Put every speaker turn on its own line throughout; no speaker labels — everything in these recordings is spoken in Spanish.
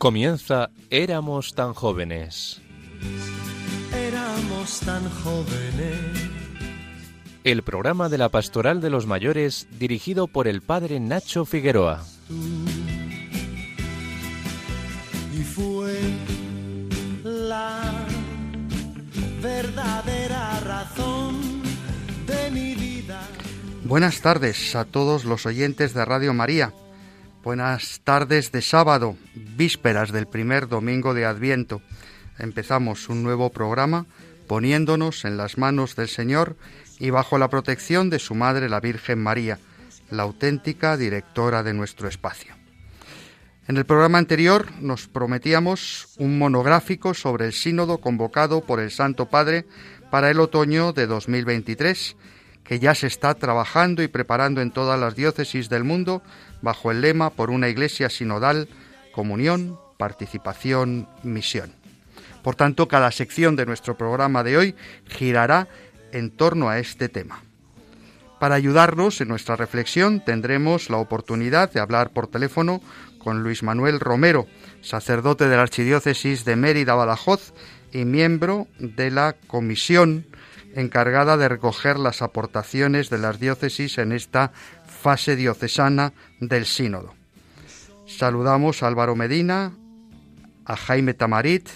Comienza Éramos tan jóvenes.
Éramos tan jóvenes.
El programa de la Pastoral de los Mayores dirigido por el padre Nacho Figueroa.
Y fue la verdadera razón de mi vida.
Buenas tardes a todos los oyentes de Radio María. Buenas tardes de sábado, vísperas del primer domingo de Adviento. Empezamos un nuevo programa poniéndonos en las manos del Señor y bajo la protección de su Madre la Virgen María, la auténtica directora de nuestro espacio. En el programa anterior nos prometíamos un monográfico sobre el sínodo convocado por el Santo Padre para el otoño de 2023 que ya se está trabajando y preparando en todas las diócesis del mundo bajo el lema por una iglesia sinodal, comunión, participación, misión. Por tanto, cada sección de nuestro programa de hoy girará en torno a este tema. Para ayudarnos en nuestra reflexión tendremos la oportunidad de hablar por teléfono con Luis Manuel Romero, sacerdote de la Archidiócesis de Mérida Badajoz y miembro de la Comisión encargada de recoger las aportaciones de las diócesis en esta fase diocesana del sínodo. Saludamos a Álvaro Medina, a Jaime Tamarit,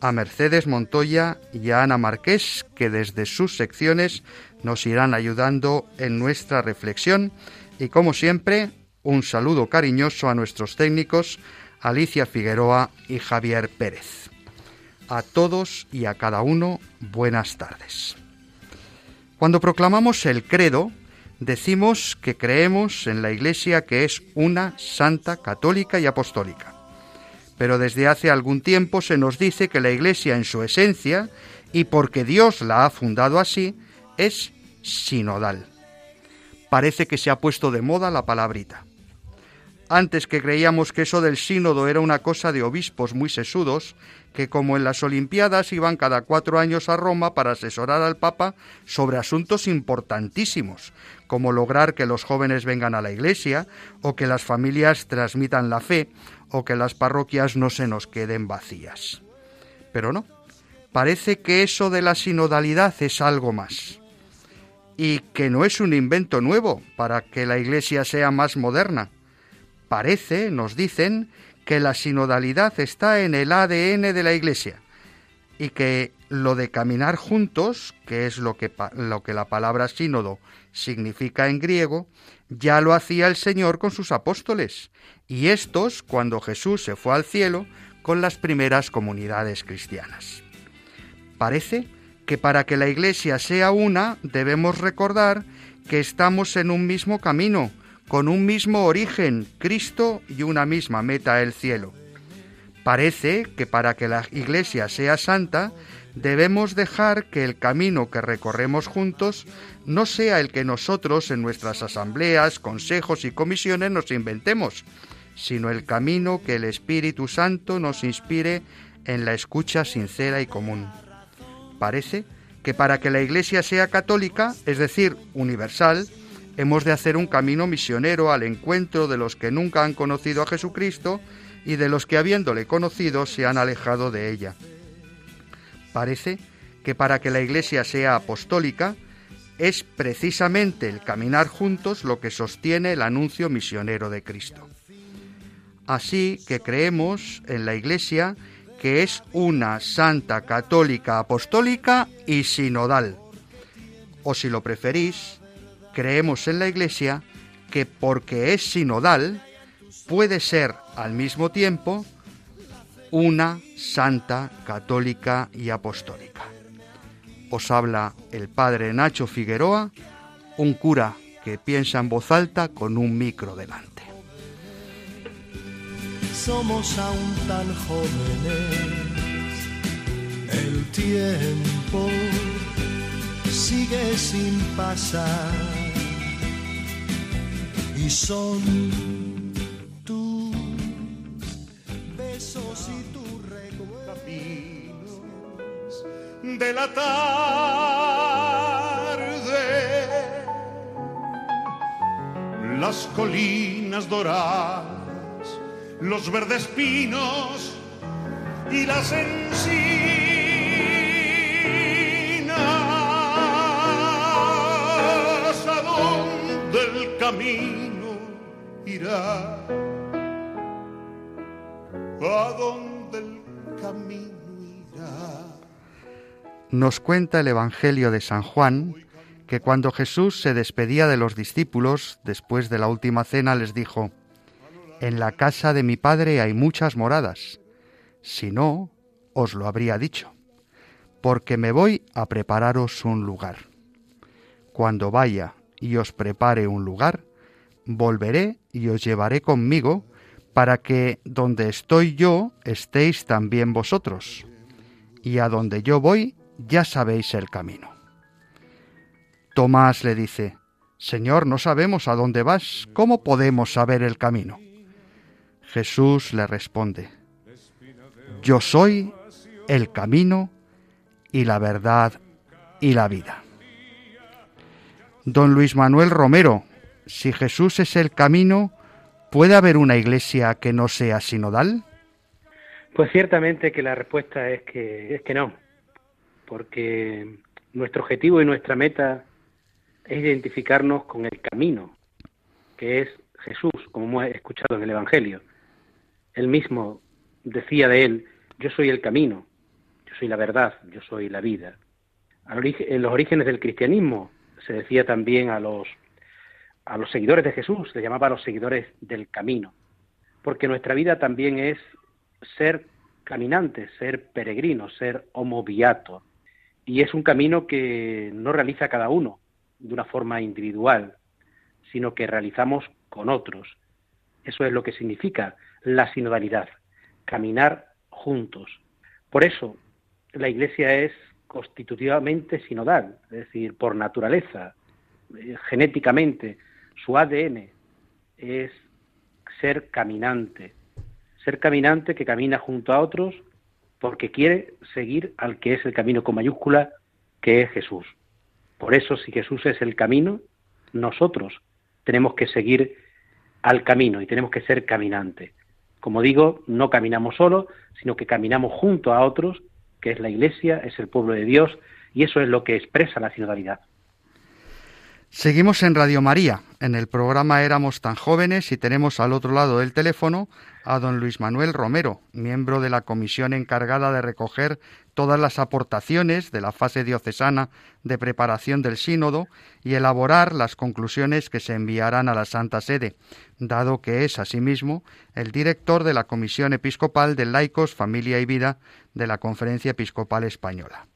a Mercedes Montoya y a Ana Marqués, que desde sus secciones nos irán ayudando en nuestra reflexión. Y como siempre, un saludo cariñoso a nuestros técnicos, Alicia Figueroa y Javier Pérez. A todos y a cada uno, buenas tardes. Cuando proclamamos el credo, decimos que creemos en la Iglesia que es una santa, católica y apostólica. Pero desde hace algún tiempo se nos dice que la Iglesia en su esencia, y porque Dios la ha fundado así, es sinodal. Parece que se ha puesto de moda la palabrita. Antes que creíamos que eso del sínodo era una cosa de obispos muy sesudos, que como en las Olimpiadas iban cada cuatro años a Roma para asesorar al Papa sobre asuntos importantísimos, como lograr que los jóvenes vengan a la Iglesia, o que las familias transmitan la fe, o que las parroquias no se nos queden vacías. Pero no, parece que eso de la sinodalidad es algo más, y que no es un invento nuevo para que la Iglesia sea más moderna. Parece, nos dicen, que la sinodalidad está en el ADN de la Iglesia y que lo de caminar juntos, que es lo que, lo que la palabra sínodo significa en griego, ya lo hacía el Señor con sus apóstoles, y estos cuando Jesús se fue al cielo con las primeras comunidades cristianas. Parece que para que la Iglesia sea una debemos recordar que estamos en un mismo camino, con un mismo origen, Cristo, y una misma meta, el cielo. Parece que para que la Iglesia sea santa, debemos dejar que el camino que recorremos juntos no sea el que nosotros en nuestras asambleas, consejos y comisiones nos inventemos, sino el camino que el Espíritu Santo nos inspire en la escucha sincera y común. Parece que para que la Iglesia sea católica, es decir, universal, hemos de hacer un camino misionero al encuentro de los que nunca han conocido a Jesucristo y de los que habiéndole conocido se han alejado de ella. Parece que para que la Iglesia sea apostólica, es precisamente el caminar juntos lo que sostiene el anuncio misionero de Cristo. Así que creemos en la Iglesia que es una santa católica apostólica y sinodal. O si lo preferís, creemos en la Iglesia que porque es sinodal, puede ser al mismo tiempo una santa, católica y apostólica. Os habla el padre Nacho Figueroa, un cura que piensa en voz alta con un micro delante.
Somos aún tan jóvenes, el tiempo sigue sin pasar y son tus besos y tus recuerdos
de la tarde, las colinas doradas
los verdes pinos y las encinas. ¿A ¿A dónde?
Nos cuenta el Evangelio de San Juan que cuando Jesús se despedía de los discípulos después de la última cena les dijo, En la casa de mi Padre hay muchas moradas, si no, os lo habría dicho, porque me voy a prepararos un lugar. Cuando vaya y os prepare un lugar, volveré y os llevaré conmigo, para que donde estoy yo estéis también vosotros, y a donde yo voy ya sabéis el camino. Tomás le dice, Señor, no sabemos a dónde vas, ¿cómo podemos saber el camino? Jesús le responde, Yo soy el camino y la verdad y la vida. Don Luis Manuel Romero, si Jesús es el camino, ¿puede haber una iglesia que no sea sinodal?
Pues ciertamente que la respuesta es que, es que no, porque nuestro objetivo y nuestra meta es identificarnos con el camino, que es Jesús, como hemos escuchado en el Evangelio. Él mismo decía de él, yo soy el camino, yo soy la verdad, yo soy la vida. En los orígenes del cristianismo se decía también a los, a los seguidores de Jesús, se llamaba a los seguidores del camino, porque nuestra vida también es ser caminantes, ser peregrinos, ser homo viator. Y es un camino que no realiza cada uno, de una forma individual, sino que realizamos con otros. Eso es lo que significa la sinodalidad, caminar juntos. Por eso la Iglesia es constitutivamente sinodal, es decir, por naturaleza, eh, genéticamente, su ADN es ser caminante, ser caminante que camina junto a otros porque quiere seguir al que es el camino con mayúscula, que es Jesús. Por eso, si Jesús es el camino, nosotros tenemos que seguir al camino y tenemos que ser caminantes. Como digo, no caminamos solos, sino que caminamos junto a otros, que es la Iglesia, es el pueblo de Dios, y eso es lo que expresa la sinodalidad.
Seguimos en Radio María. En el programa Éramos tan jóvenes y tenemos al otro lado del teléfono a don Luis Manuel Romero, miembro de la comisión encargada de recoger todas las aportaciones de la fase diocesana de preparación del sínodo y elaborar las conclusiones que se enviarán a la Santa Sede, dado que es asimismo el director de la Comisión Episcopal de Laicos, Familia y Vida de la Conferencia Episcopal Española.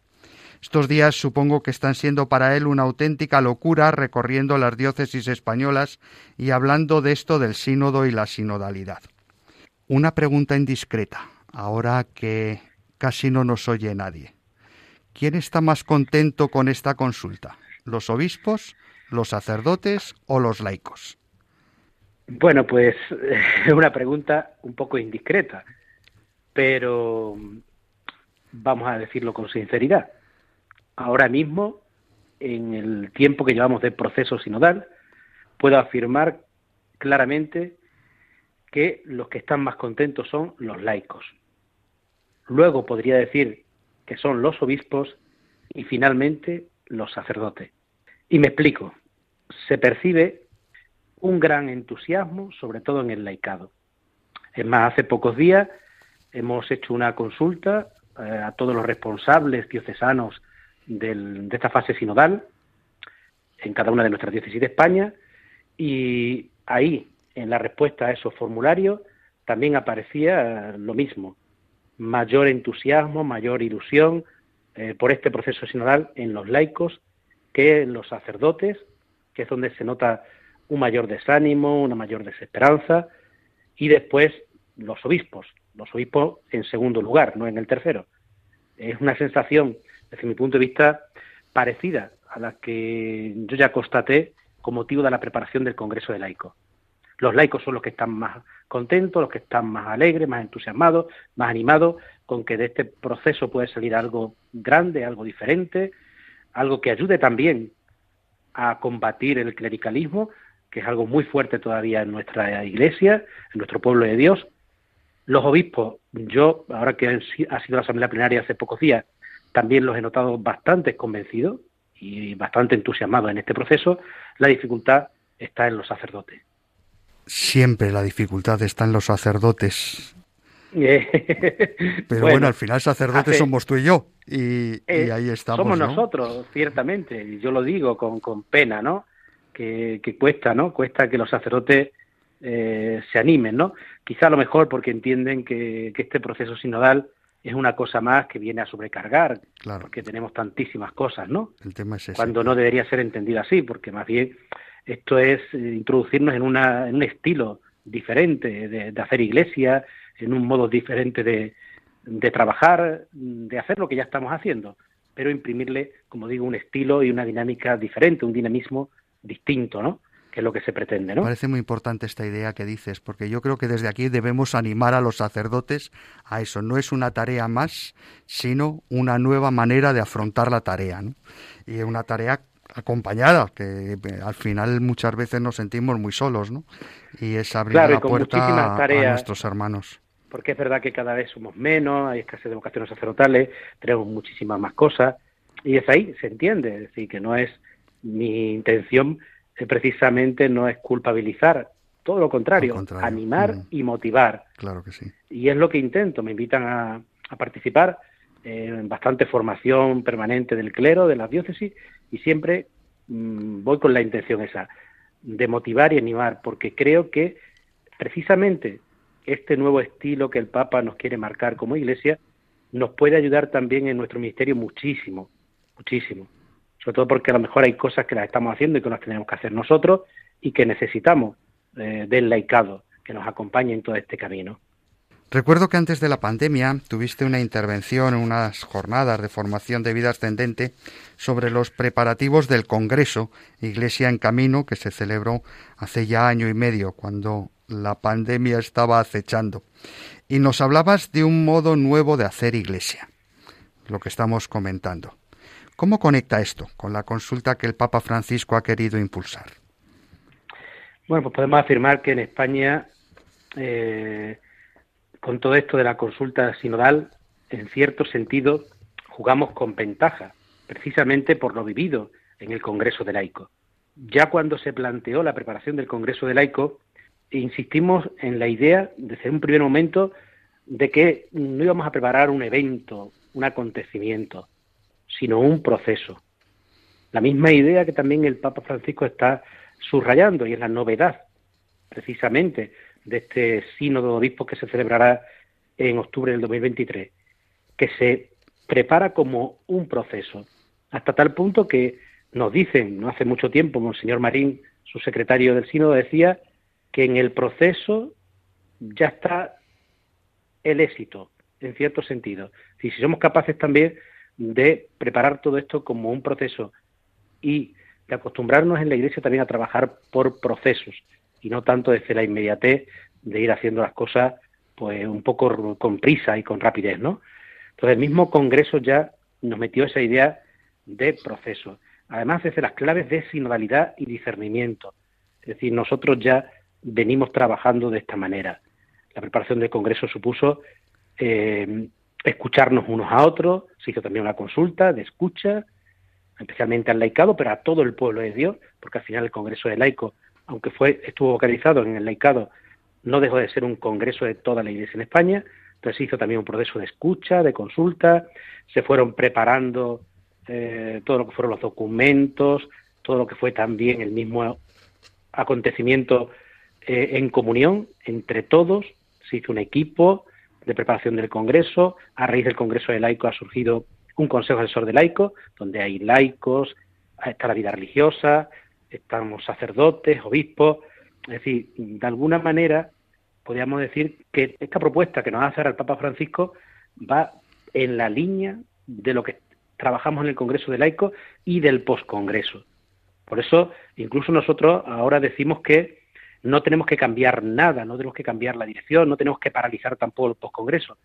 Estos días supongo que están siendo para él una auténtica locura recorriendo las diócesis españolas y hablando de esto del sínodo y la sinodalidad. Una pregunta indiscreta, ahora que casi no nos oye nadie. ¿Quién está más contento con esta consulta? ¿Los obispos, los sacerdotes o los laicos?
Bueno, pues es una pregunta un poco indiscreta, pero vamos a decirlo con sinceridad ahora mismo, en el tiempo que llevamos de proceso sinodal, puedo afirmar claramente que los que están más contentos son los laicos. Luego podría decir que son los obispos y finalmente los sacerdotes. Y me explico. Se percibe un gran entusiasmo, sobre todo en el laicado. Es más, hace pocos días hemos hecho una consulta eh, a todos los responsables diocesanos de esta fase sinodal en cada una de nuestras diócesis de España y ahí, en la respuesta a esos formularios, también aparecía lo mismo, mayor entusiasmo, mayor ilusión eh, por este proceso sinodal en los laicos que en los sacerdotes, que es donde se nota un mayor desánimo, una mayor desesperanza, y después los obispos, los obispos en segundo lugar, no en el tercero. Es una sensación desde mi punto de vista, parecida a la que yo ya constaté con motivo de la preparación del Congreso de Laicos. Los laicos son los que están más contentos, los que están más alegres, más entusiasmados, más animados con que de este proceso puede salir algo grande, algo diferente, algo que ayude también a combatir el clericalismo, que es algo muy fuerte todavía en nuestra iglesia, en nuestro pueblo de Dios, Los obispos, yo, ahora que ha sido la asamblea plenaria hace pocos días, también los he notado bastante convencidos y bastante entusiasmados en este proceso. La dificultad está en los sacerdotes.
Siempre la dificultad está en los sacerdotes. Pero bueno, al final sacerdotes somos tú y yo. Y, eh, ahí estamos.
Somos nosotros, ciertamente. Y yo lo digo con, con pena, ¿no? Que, que, cuesta, ¿no? Cuesta que los sacerdotes eh, se animen, ¿no? Quizá a lo mejor porque entienden que, este proceso sinodal es una cosa más que viene a sobrecargar, claro. porque tenemos tantísimas cosas, ¿no?
El tema es ese.
Cuando no debería ser entendido así, porque más bien esto es eh, introducirnos en, una, en un estilo diferente de, hacer iglesia, en un modo diferente de, de trabajar, de hacer lo que ya estamos haciendo, pero imprimirle, como digo, un estilo y una dinámica diferente, un dinamismo distinto, ¿no? Que es lo que se pretende, ¿no?
Parece muy importante esta idea que dices, porque yo creo que desde aquí debemos animar a los sacerdotes a eso. No es una tarea más, sino una nueva manera de afrontar la tarea, ¿no? Y una tarea acompañada, que eh, al final muchas veces nos sentimos muy solos, ¿no? Y es abrir la puerta a, nuestros hermanos.
Porque es verdad que cada vez somos menos, hay escasez de vocaciones sacerdotales, tenemos muchísimas más cosas, y es ahí, se entiende, es decir, que no es mi intención precisamente no es culpabilizar, todo lo contrario, animar mm. y motivar.
Claro que sí.
Y es lo que intento, me invitan a, participar en bastante formación permanente del clero, de las diócesis, y siempre mm, voy con la intención esa, de motivar y animar, porque creo que precisamente este nuevo estilo que el Papa nos quiere marcar como iglesia nos puede ayudar también en nuestro ministerio muchísimo, muchísimo sobre todo porque a lo mejor hay cosas que las estamos haciendo y que las tenemos que hacer nosotros y que necesitamos eh, del laicado que nos acompañe en todo este camino.
Recuerdo que antes de la pandemia tuviste una intervención en unas jornadas de formación de vida ascendente sobre los preparativos del Congreso Iglesia en Camino que se celebró hace ya año y medio, cuando la pandemia estaba acechando. Y nos hablabas de un modo nuevo de hacer iglesia, lo que estamos comentando. ¿Cómo conecta esto con la consulta que el Papa Francisco ha querido impulsar?
Bueno, pues podemos afirmar que en España, eh, con todo esto de la consulta sinodal, en cierto sentido, jugamos con ventaja, precisamente por lo vivido en el Congreso de Laico. Ya cuando se planteó la preparación del Congreso de Laico, insistimos en la idea, desde un primer momento, de que no íbamos a preparar un evento, un acontecimiento, sino un proceso. La misma idea que también el Papa Francisco está subrayando, y es la novedad, precisamente, de este sínodo de obispos que se celebrará en octubre del 2023, que se prepara como un proceso, hasta tal punto que nos dicen, no hace mucho tiempo, Monseñor Marín, su secretario del sínodo, decía que en el proceso ya está el éxito, en cierto sentido. Y si somos capaces también de preparar todo esto como un proceso y de acostumbrarnos en la Iglesia también a trabajar por procesos y no tanto desde la inmediatez de ir haciendo las cosas pues un poco con prisa y con rapidez, ¿no? Entonces el mismo Congreso ya nos metió esa idea de proceso. Además desde las claves de sinodalidad y discernimiento. Es decir, nosotros ya venimos trabajando de esta manera. La preparación del Congreso supuso eh, escucharnos unos a otros, se hizo también una consulta de escucha, especialmente al laicado, pero a todo el pueblo de Dios, porque al final el Congreso de Laico, aunque fue, estuvo localizado en el laicado, no dejó de ser un congreso de toda la Iglesia en España, entonces se hizo también un proceso de escucha, de consulta, se fueron preparando eh, todo lo que fueron los documentos, todo lo que fue también el mismo acontecimiento eh, en comunión entre todos, se hizo un equipo, de preparación del Congreso. A raíz del Congreso de Laico ha surgido un Consejo Asesor de Laico, donde hay laicos, está la vida religiosa, estamos sacerdotes, obispos. Es decir, de alguna manera podríamos decir que esta propuesta que nos va a hacer el Papa Francisco va en la línea de lo que trabajamos en el Congreso de Laico y del poscongreso. Por eso, incluso nosotros ahora decimos que no tenemos que cambiar nada, no tenemos que cambiar la dirección, no tenemos que paralizar tampoco el postcongreso,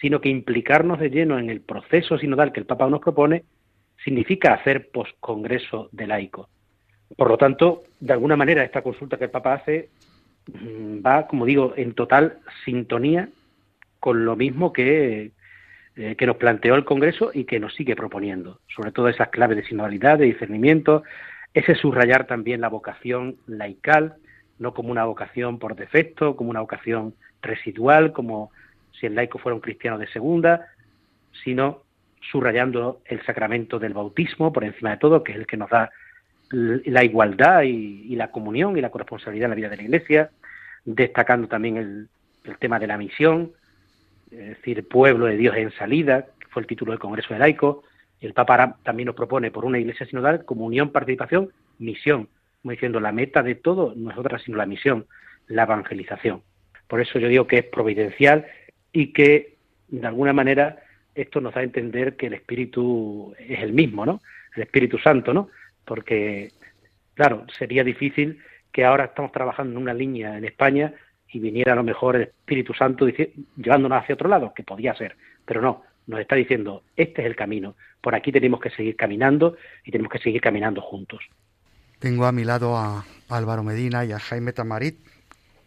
sino que implicarnos de lleno en el proceso sinodal que el Papa nos propone significa hacer postcongreso de laico. Por lo tanto, de alguna manera, esta consulta que el Papa hace mm, va, como digo, en total sintonía con lo mismo que, eh, que nos planteó el Congreso y que nos sigue proponiendo, sobre todo esas claves de sinodalidad, de discernimiento, ese subrayar también la vocación laical, no como una vocación por defecto, como una vocación residual, como si el laico fuera un cristiano de segunda, sino subrayando el sacramento del bautismo por encima de todo, que es el que nos da la igualdad y, la comunión y la corresponsabilidad en la vida de la Iglesia, destacando también el, tema de la misión, es decir, pueblo de Dios en salida, que fue el título del Congreso de Laico. El Papa también nos propone por una Iglesia sinodal comunión, participación, misión, diciendo la meta de todo no es otra sino la misión, la evangelización. Por eso yo digo que es providencial y que de alguna manera esto nos da a entender que el Espíritu es el mismo, ¿no? El Espíritu Santo, ¿no? Porque, claro, sería difícil que ahora estamos trabajando en una línea en España y viniera a lo mejor el Espíritu Santo llevándonos hacia otro lado, que podía ser, pero no, nos está diciendo, este es el camino, por aquí tenemos que seguir caminando y tenemos que seguir caminando juntos.
Tengo a mi lado a Álvaro Medina y a Jaime Tamarit,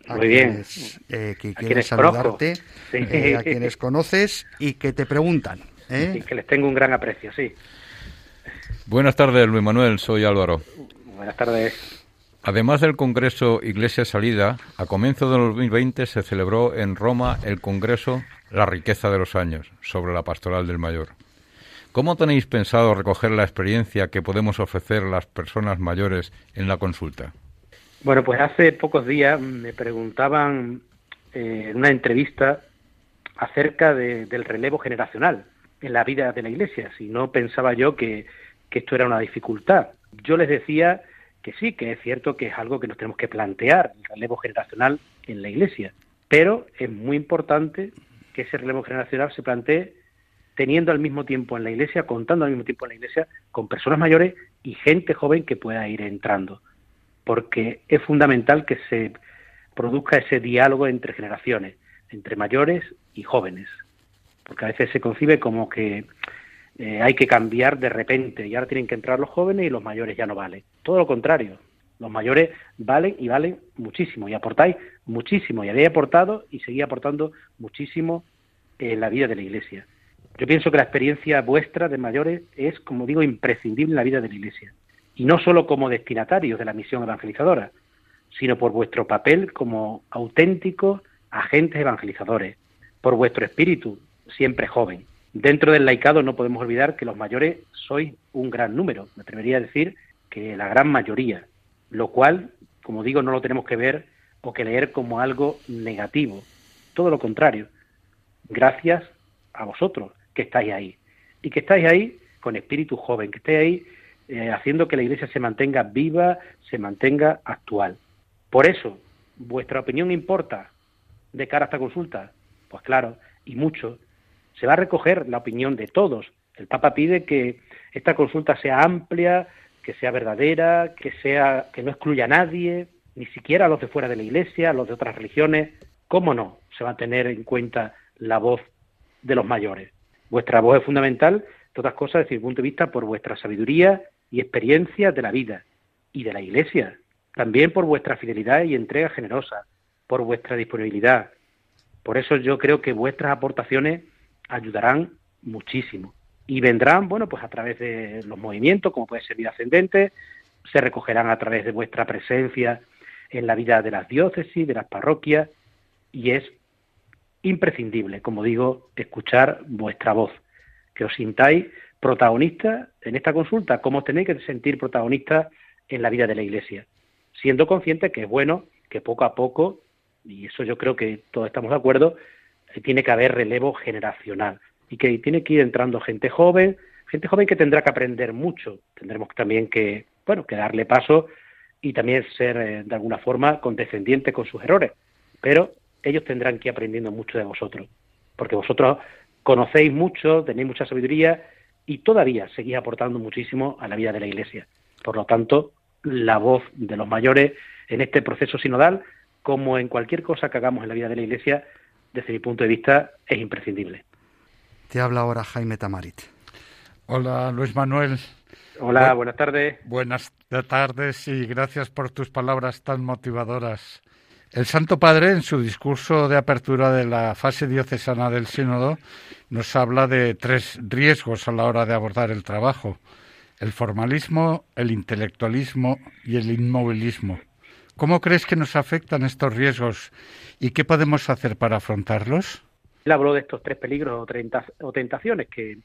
muy bien.
Eh, que quieren saludarte, eh, a quienes conoces y que te preguntan. ¿eh?
que les tengo un gran aprecio, sí.
Buenas tardes, Luis Manuel, soy Álvaro.
Buenas tardes.
Además del Congreso Iglesia Salida, a comienzo del 2020 se celebró en Roma el Congreso La riqueza de los años, sobre la pastoral del mayor. ¿Cómo tenéis pensado recoger la experiencia que podemos ofrecer las personas mayores en la consulta?
Bueno, pues hace pocos días me preguntaban eh, en una entrevista acerca del relevo generacional en la vida de la Iglesia, si no pensaba yo que, esto era una dificultad. Yo les decía que sí, que es cierto que es algo que nos tenemos que plantear, el relevo generacional en la Iglesia, pero es muy importante que ese relevo generacional se plantee teniendo al mismo tiempo en la Iglesia, contando al mismo tiempo en la Iglesia con personas mayores y gente joven que pueda ir entrando porque es fundamental que se produzca ese diálogo entre generaciones, entre mayores y jóvenes, porque a veces se concibe como que eh, hay que cambiar de repente y ahora tienen que entrar los jóvenes y los mayores ya no valen. Todo lo contrario, los mayores valen y valen muchísimo y aportáis muchísimo y habéis aportado y seguís aportando muchísimo en la vida de la Iglesia. Yo pienso que la experiencia vuestra de mayores es, como digo, imprescindible en la vida de la Iglesia. Y no solo como destinatarios de la misión evangelizadora, sino por vuestro papel como auténticos agentes evangelizadores, por vuestro espíritu, siempre joven. Dentro del laicado no podemos olvidar que los mayores sois un gran número, me atrevería a decir que la gran mayoría, lo cual, como digo, no lo tenemos que ver o que leer como algo negativo, todo lo contrario, gracias a vosotros que estáis ahí y que estáis ahí con espíritu joven, que estáis ahí eh, haciendo que la Iglesia se mantenga viva, se mantenga actual. Por eso, ¿vuestra opinión importa de cara a esta consulta? Pues claro, y mucho. Se va a recoger la opinión de todos. El Papa pide que esta consulta sea amplia, que sea verdadera, que sea que no excluya a nadie, ni siquiera a los de fuera de la Iglesia, a los de otras religiones. ¿Cómo no se va a tener en cuenta la voz de los mayores? Vuestra voz es fundamental, otras cosas, desde mi punto de vista, por vuestra sabiduría y experiencias de la vida y de la Iglesia, también por vuestra fidelidad y entrega generosa, por vuestra disponibilidad. Por eso yo creo que vuestras aportaciones ayudarán muchísimo y vendrán, bueno, pues a través de los movimientos, como puede ser vida ascendente, se recogerán a través de vuestra presencia en la vida de las diócesis, de las parroquias, y es imprescindible, como digo, escuchar vuestra voz, que os sintáis protagonistas en esta consulta, cómo tenéis que sentir protagonistas en la vida de la Iglesia, siendo conscientes que es bueno que poco a poco, y eso yo creo que todos estamos de acuerdo, eh, tiene que haber relevo generacional y que tiene que ir entrando gente joven, gente joven que tendrá que aprender mucho, tendremos también que, bueno, que darle paso y también ser eh, de alguna forma condescendientes con sus errores, pero ellos tendrán que ir aprendiendo mucho de vosotros, porque vosotros conocéis mucho, tenéis mucha sabiduría y todavía seguís aportando muchísimo a la vida de la Iglesia. Por lo tanto, la voz de los mayores en este proceso sinodal, como en cualquier cosa que hagamos en la vida de la Iglesia, desde mi punto de vista, es imprescindible.
Te habla ahora Jaime Tamarit.
Hola, Luis Manuel.
Hola, buenas tardes.
Buenas tardes y gracias por tus palabras tan motivadoras. El Santo Padre, en su discurso de apertura de la fase diocesana del Sínodo, nos habla de tres riesgos a la hora de abordar el trabajo. El formalismo, el intelectualismo y el inmovilismo. ¿Cómo crees que nos afectan estos riesgos y qué podemos hacer para afrontarlos?
Él habló de estos tres peligros o, tentaciones que,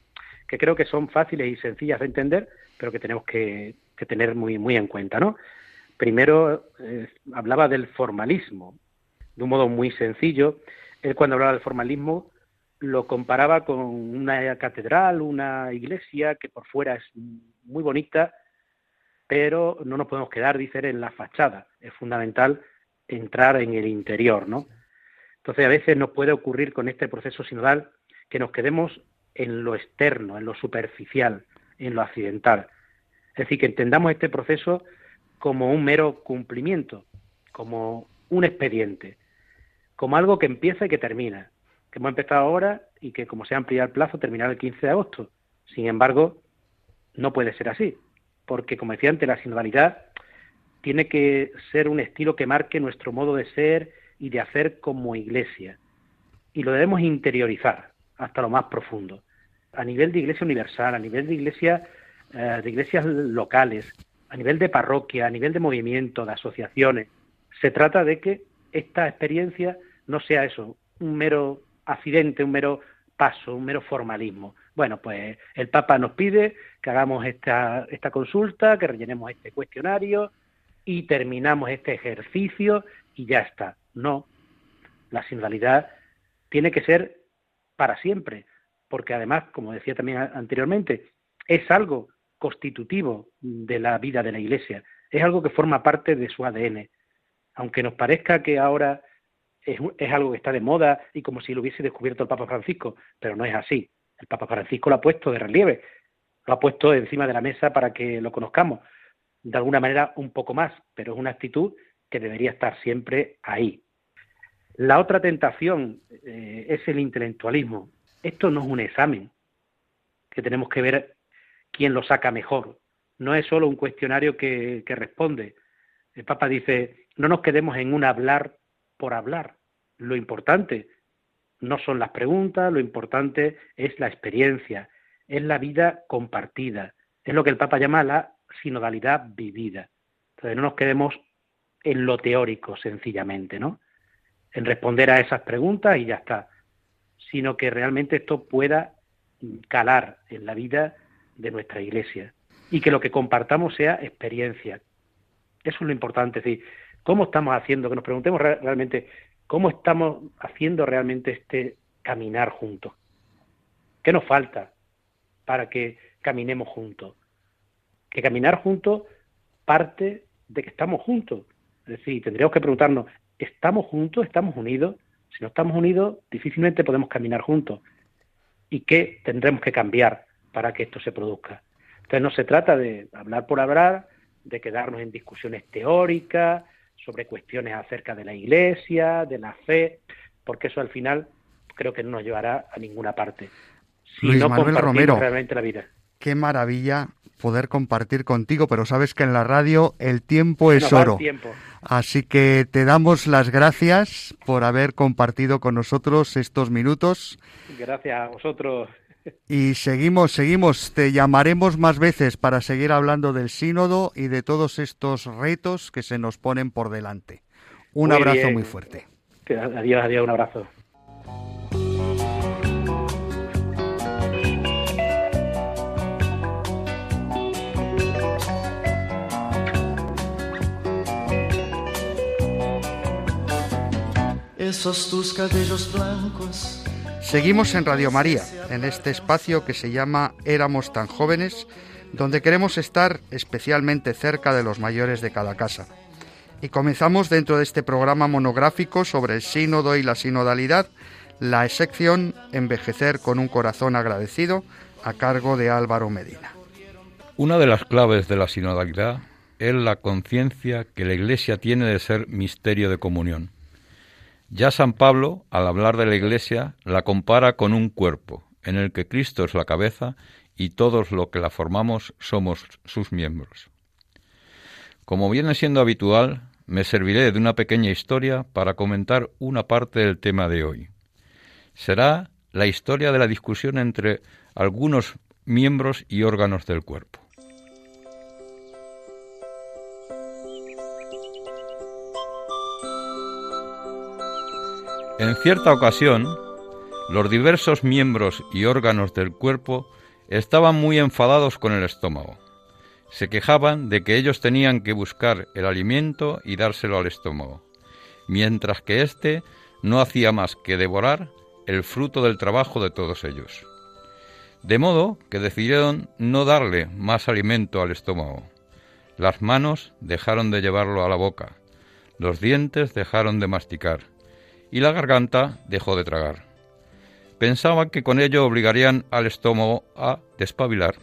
creo que son fáciles y sencillas de entender, pero que tenemos que, tener muy, en cuenta, ¿no? Primero, eh, hablaba del formalismo, de un modo muy sencillo. Él cuando hablaba del formalismo lo comparaba con una catedral, una iglesia que por fuera es muy bonita, pero no nos podemos quedar, dice, en la fachada. Es fundamental entrar en el interior, ¿no? Entonces a veces nos puede ocurrir con este proceso sinodal que nos quedemos en lo externo, en lo superficial, en lo accidental. Es decir, que entendamos este proceso como un mero cumplimiento, como un expediente, como algo que empieza y que termina, que hemos empezado ahora y que como se amplía el plazo terminará el 15 de agosto. Sin embargo, no puede ser así, porque como decía antes, la sinodalidad tiene que ser un estilo que marque nuestro modo de ser y de hacer como iglesia. Y lo debemos interiorizar hasta lo más profundo. A nivel de iglesia universal, a nivel de eh, de iglesias locales, a nivel de parroquia, a nivel de movimiento, de asociaciones. Se trata de que esta experiencia no sea eso, un mero accidente, un mero paso, un mero formalismo. Bueno, pues el Papa nos pide que hagamos esta, esta consulta, que rellenemos este cuestionario y terminamos este ejercicio y ya está. No, la sinodalidad tiene que ser para siempre, porque además, como decía también anteriormente, es algo constitutivo de la vida de la Iglesia, es algo que forma parte de su ADN. Aunque nos parezca que ahora es, es, algo que está de moda y como si lo hubiese descubierto el Papa Francisco, pero no es así. El Papa Francisco lo ha puesto de relieve, lo ha puesto encima de la mesa para que lo conozcamos, de alguna manera un poco más, pero es una actitud que debería estar siempre ahí. La otra tentación eh, es el intelectualismo. Esto no es un examen, que tenemos que ver quién lo saca mejor. No es solo un cuestionario que, que responde. El Papa dice, no nos quedemos en un hablar por hablar. Lo importante no son las preguntas, lo importante es la experiencia, es la vida compartida, es lo que el Papa llama la sinodalidad vivida. Entonces no nos quedemos en lo teórico sencillamente, ¿no? en responder a esas preguntas y ya está, sino que realmente esto pueda calar en la vida de nuestra iglesia y que lo que compartamos sea experiencia. Eso es lo importante, es decir, ¿cómo estamos haciendo? Que nos preguntemos realmente, ¿cómo estamos haciendo realmente este caminar juntos? ¿Qué nos falta para que caminemos juntos? Que caminar juntos parte de que estamos juntos. Es decir, tendríamos que preguntarnos, estamos juntos, estamos unidos. Si no estamos unidos, difícilmente podemos caminar juntos. ¿Y qué tendremos que cambiar para que esto se produzca? Entonces no se trata de hablar por hablar, de quedarnos en discusiones teóricas sobre cuestiones acerca de la Iglesia, de la fe, porque eso al final creo que no nos llevará a ninguna parte.
Si Luis no Manuel Romero, realmente la vida. Qué maravilla poder compartir contigo, pero sabes que en la radio el tiempo es oro. Así que te damos las gracias por haber compartido con nosotros estos minutos.
Gracias a vosotros.
Y seguimos, seguimos, te llamaremos más veces para seguir hablando del sínodo y de todos estos retos que se nos ponen por delante. Un abrazo muy fuerte.
Adiós, adiós, un abrazo.
esos tus cabellos blancos. Seguimos en Radio María, en este espacio que se llama Éramos tan jóvenes, donde queremos estar especialmente cerca de los mayores de cada casa. Y comenzamos dentro de este programa monográfico sobre el sínodo y la sinodalidad, la sección Envejecer con un corazón agradecido, a cargo de Álvaro Medina.
Una de las claves de la sinodalidad es la conciencia que la Iglesia tiene de ser misterio de comunión. Ya San Pablo, al hablar de la Iglesia, la compara con un cuerpo, en el que Cristo es la cabeza y todos los que la formamos somos sus miembros. Como viene siendo habitual, me serviré de una pequeña historia para comentar una parte del tema de hoy. Será la historia de la discusión entre algunos miembros y órganos del cuerpo. En cierta ocasión, los diversos miembros y órganos del cuerpo estaban muy enfadados con el estómago. Se quejaban de que ellos tenían que buscar el alimento y dárselo al estómago, mientras que éste no hacía más que devorar el fruto del trabajo de todos ellos. De modo que decidieron no darle más alimento al estómago. Las manos dejaron de llevarlo a la boca, los dientes dejaron de masticar, y la garganta dejó de tragar. Pensaban que con ello obligarían al estómago a despabilar.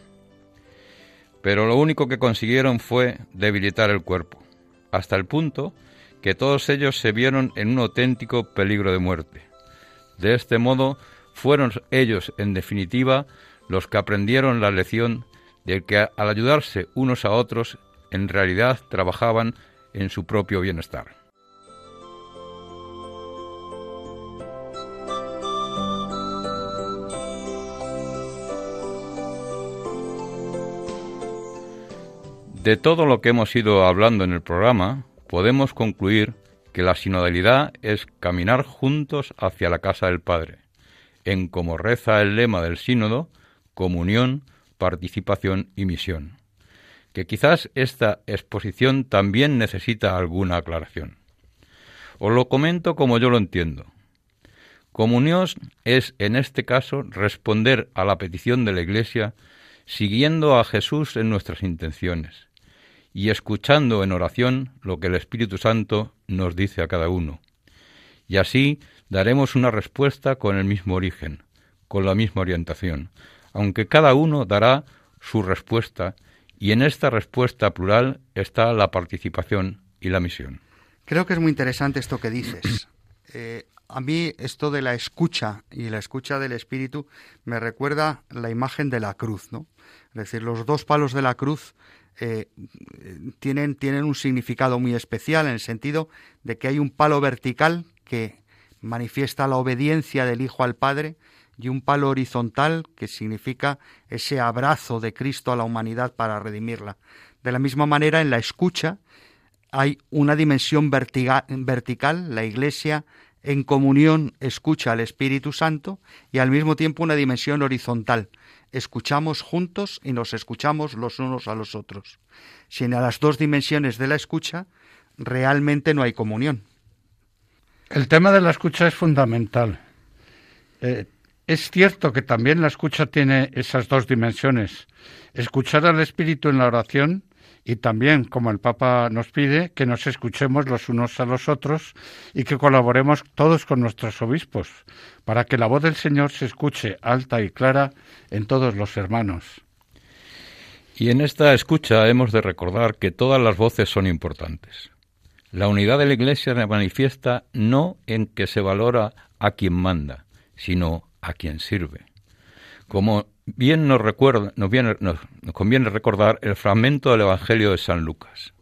Pero lo único que consiguieron fue debilitar el cuerpo, hasta el punto que todos ellos se vieron en un auténtico peligro de muerte. De este modo, fueron ellos, en definitiva, los que aprendieron la lección de que al ayudarse unos a otros, en realidad trabajaban en su propio bienestar. De todo lo que hemos ido hablando en el programa, podemos concluir que la sinodalidad es caminar juntos hacia la casa del Padre, en como reza el lema del sínodo, comunión, participación y misión. Que quizás esta exposición también necesita alguna aclaración. Os lo comento como yo lo entiendo. Comunión es, en este caso, responder a la petición de la Iglesia siguiendo a Jesús en nuestras intenciones y escuchando en oración lo que el Espíritu Santo nos dice a cada uno. Y así daremos una respuesta con el mismo origen, con la misma orientación, aunque cada uno dará su respuesta y en esta respuesta plural está la participación y la misión.
Creo que es muy interesante esto que dices. Eh, a mí esto de la escucha y la escucha del Espíritu me recuerda la imagen de la cruz, ¿no? Es decir, los dos palos de la cruz eh, tienen, tienen un significado muy especial en el sentido de que hay un palo vertical que manifiesta la obediencia del Hijo al Padre y un palo horizontal que significa ese abrazo de Cristo a la humanidad para redimirla. De la misma manera, en la escucha hay una dimensión vertical, la Iglesia en comunión escucha al Espíritu Santo y al mismo tiempo una dimensión horizontal, escuchamos juntos y nos escuchamos los unos a los otros. Sin a las dos dimensiones de la escucha, realmente no hay comunión.
El tema de la escucha es fundamental. Eh, es cierto que también la escucha tiene esas dos dimensiones. Escuchar al Espíritu en la oración y también, como el Papa nos pide, que nos escuchemos los unos a los otros y que colaboremos todos con nuestros obispos, para que la voz del Señor se escuche alta y clara en todos los hermanos.
Y en esta escucha hemos de recordar que todas las voces son importantes. La unidad de la Iglesia se manifiesta no en que se valora a quien manda, sino a quien sirve. Como bien nos, recuerda, nos, nos, conviene recordar el fragmento del Evangelio de San Lucas.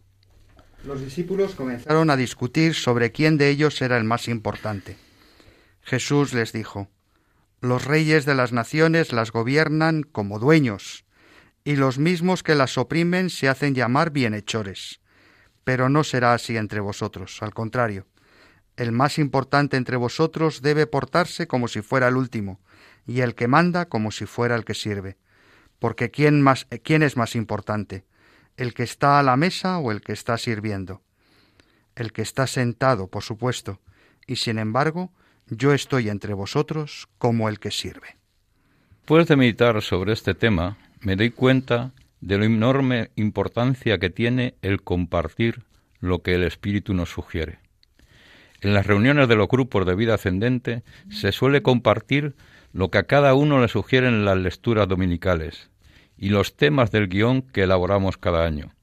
Los discípulos comenzaron a discutir sobre quién de ellos era el más importante. Jesús les dijo, Los reyes de las naciones las gobiernan como dueños, y los mismos que las oprimen se hacen llamar bienhechores. Pero no será así entre vosotros, al contrario. El más importante entre vosotros debe portarse como si fuera el último, y el que manda como si fuera el que sirve. Porque ¿quién, más, ¿quién es más importante? ¿El que está a la mesa o el que está sirviendo? El que está sentado, por supuesto, y sin embargo, yo estoy entre vosotros como el que sirve.
Después de meditar sobre este tema, me doy cuenta de la enorme importancia que tiene el compartir lo que el Espíritu nos sugiere. En las reuniones de los grupos de vida ascendente se suele compartir lo que a cada uno le sugieren las lecturas dominicales y los temas del guion que elaboramos cada año.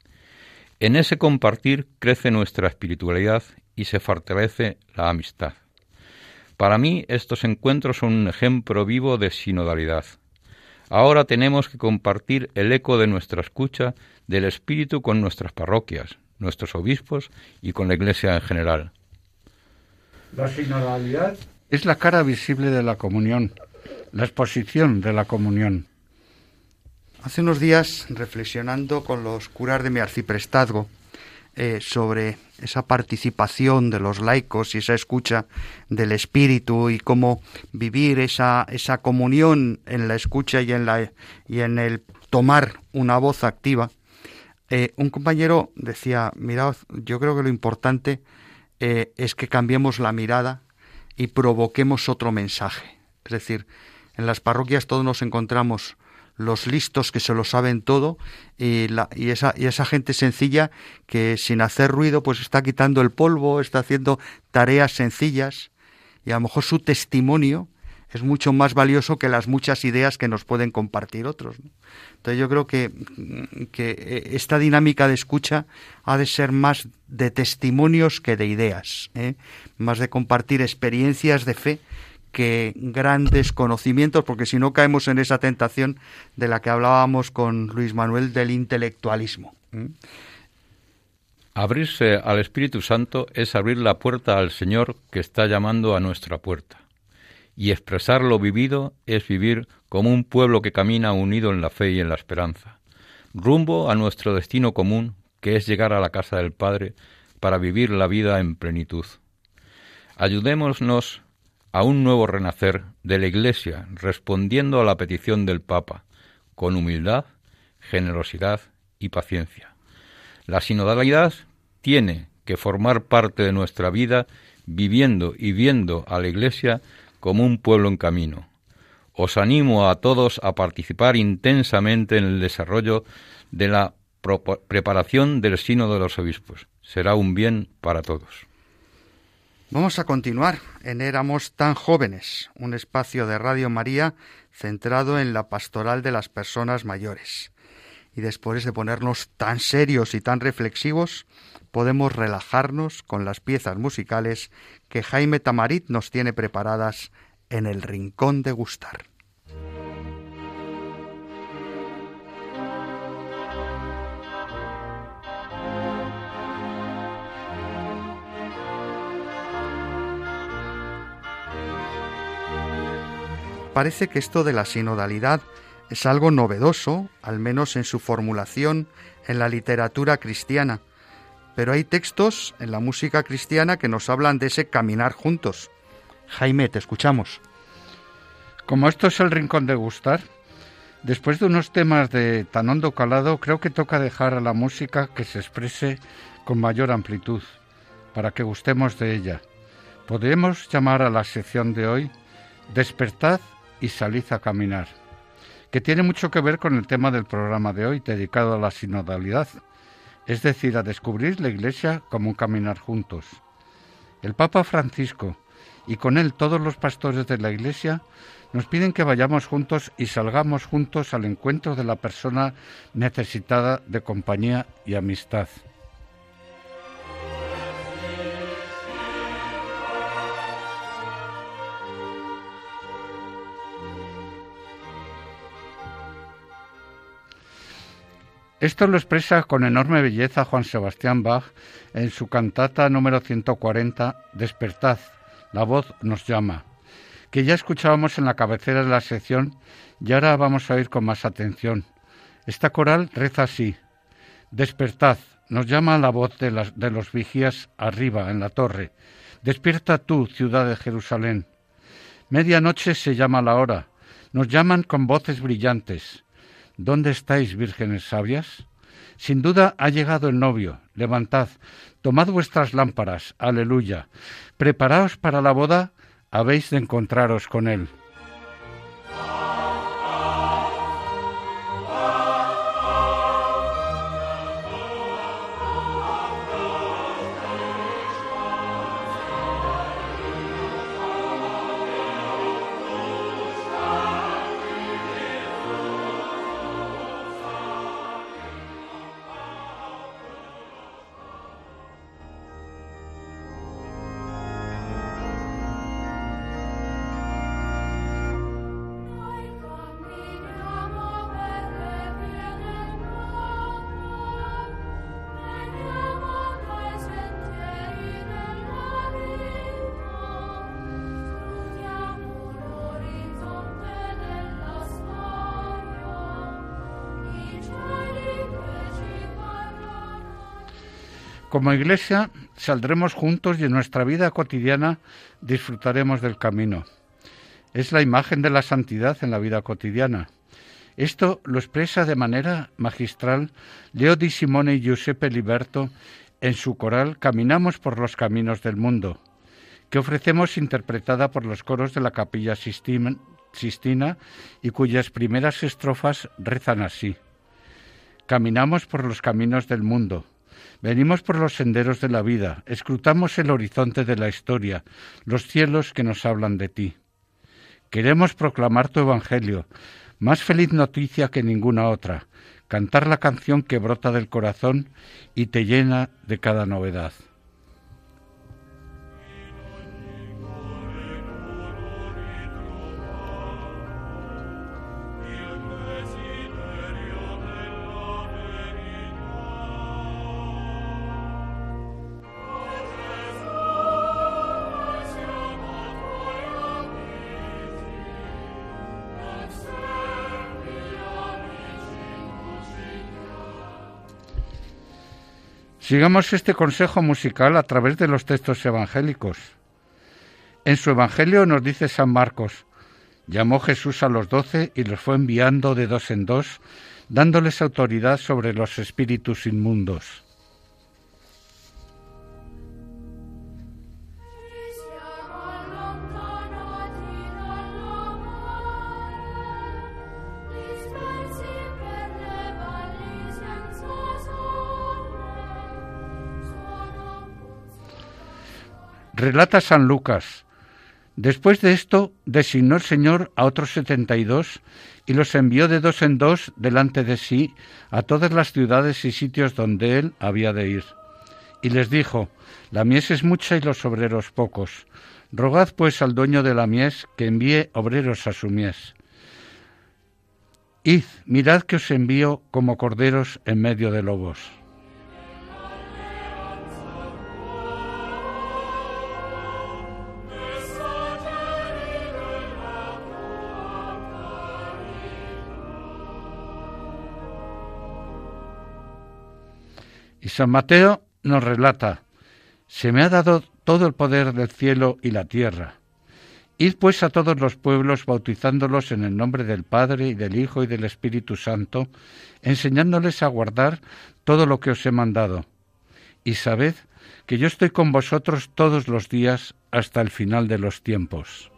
En ese compartir crece nuestra espiritualidad y se fortalece la amistad. Para mí estos encuentros son un ejemplo vivo de sinodalidad. Ahora tenemos que compartir el eco de nuestra escucha del Espíritu con nuestras parroquias, nuestros obispos y con la Iglesia en general.
La sinodalidad es la cara visible de la comunión, la exposición de la comunión.
Hace unos días, reflexionando con los curas de mi arciprestazgo eh, sobre esa participación de los laicos y esa escucha del espíritu y cómo vivir esa, esa comunión en la escucha y en, la, y en el tomar una voz activa, eh, un compañero decía, mirad, yo creo que lo importante eh, es que cambiemos la mirada y provoquemos otro mensaje. Es decir, en las parroquias todos nos encontramos los listos que se lo saben todo y, la, y, esa, y esa gente sencilla que sin hacer ruido pues está quitando el polvo, está haciendo tareas sencillas y a lo mejor su testimonio es mucho más valioso que las muchas ideas que nos pueden compartir otros. Entonces yo creo que, que, esta dinámica de escucha ha de ser más de testimonios que de ideas, ¿eh? más de compartir experiencias de fe que grandes conocimientos, porque si no caemos en esa tentación de la que hablábamos con Luis Manuel del intelectualismo.
Abrirse al Espíritu Santo es abrir la puerta al Señor que está llamando a nuestra puerta. Y expresar lo vivido es vivir como un pueblo que camina unido en la fe y en la esperanza, rumbo a nuestro destino común, que es llegar a la casa del Padre para vivir la vida en plenitud. Ayudémonos a un nuevo renacer de la Iglesia, respondiendo a la petición del Papa, con humildad, generosidad y paciencia. La sinodalidad tiene que formar parte de nuestra vida, viviendo y viendo a la Iglesia como un pueblo en camino. Os animo a todos a participar intensamente en el desarrollo de la preparación del Sínodo de los Obispos. Será un bien para todos.
Vamos a continuar en Éramos tan jóvenes, un espacio de Radio María centrado en la pastoral de las personas mayores. Y después de ponernos tan serios y tan reflexivos, podemos relajarnos con las piezas musicales que Jaime Tamarit nos tiene preparadas en el Rincón de Gustar. parece que esto de la sinodalidad es algo novedoso, al menos en su formulación en la literatura cristiana, pero hay textos en la música cristiana que nos hablan de ese caminar juntos. Jaime, te escuchamos.
Como esto es el rincón de gustar, después de unos temas de tan hondo calado, creo que toca dejar a la música que se exprese con mayor amplitud, para que gustemos de ella. Podemos llamar a la sección de hoy Despertad y salid a caminar, que tiene mucho que ver con el tema del programa de hoy dedicado a la sinodalidad, es decir, a descubrir la Iglesia como un caminar juntos. El Papa Francisco y con él todos los pastores de la Iglesia nos piden que vayamos juntos y salgamos juntos al encuentro de la persona necesitada de compañía y amistad. Esto lo expresa con enorme belleza Juan Sebastián Bach en su cantata número 140, Despertad, la voz nos llama, que ya escuchábamos en la cabecera de la sección y ahora vamos a oír con más atención. Esta coral reza así, Despertad, nos llama la voz de, de los vigías arriba en la torre. Despierta tú, ciudad de Jerusalén. Medianoche se llama la hora. Nos llaman con voces brillantes. ¿Dónde estáis, vírgenes sabias? Sin duda ha llegado el novio. Levantad, tomad vuestras lámparas. Aleluya. Preparaos para la boda, habéis de encontraros con él. Como iglesia saldremos juntos y en nuestra vida cotidiana disfrutaremos del camino. Es la imagen de la santidad en la vida cotidiana. Esto lo expresa de manera magistral Leo Di Simone y Giuseppe Liberto en su coral Caminamos por los caminos del mundo, que ofrecemos interpretada por los coros de la capilla Sistina y cuyas primeras estrofas rezan así. Caminamos por los caminos del mundo, venimos por los senderos de la vida, escrutamos el horizonte de la historia, los cielos que nos hablan de ti. Queremos proclamar tu Evangelio, más feliz noticia que ninguna otra, cantar la canción que brota del corazón y te llena de cada novedad. Sigamos este consejo musical a través de los textos evangélicos. En su Evangelio nos dice San Marcos, llamó Jesús a los doce y los fue enviando de dos en dos, dándoles autoridad sobre los espíritus inmundos. Relata San Lucas. Después de esto, designó el Señor a otros setenta y dos y los envió de dos en dos delante de sí a todas las ciudades y sitios donde él había de ir. Y les dijo, La mies es mucha y los obreros pocos. Rogad pues al dueño de la mies que envíe obreros a su mies. Id, mirad que os envío como corderos en medio de lobos. Y San Mateo nos relata, se me ha dado todo el poder del cielo y la tierra. Id pues a todos los pueblos bautizándolos en el nombre del Padre y del Hijo y del Espíritu Santo, enseñándoles a guardar todo lo que os he mandado. Y sabed que yo estoy con vosotros todos los días hasta el final de los tiempos.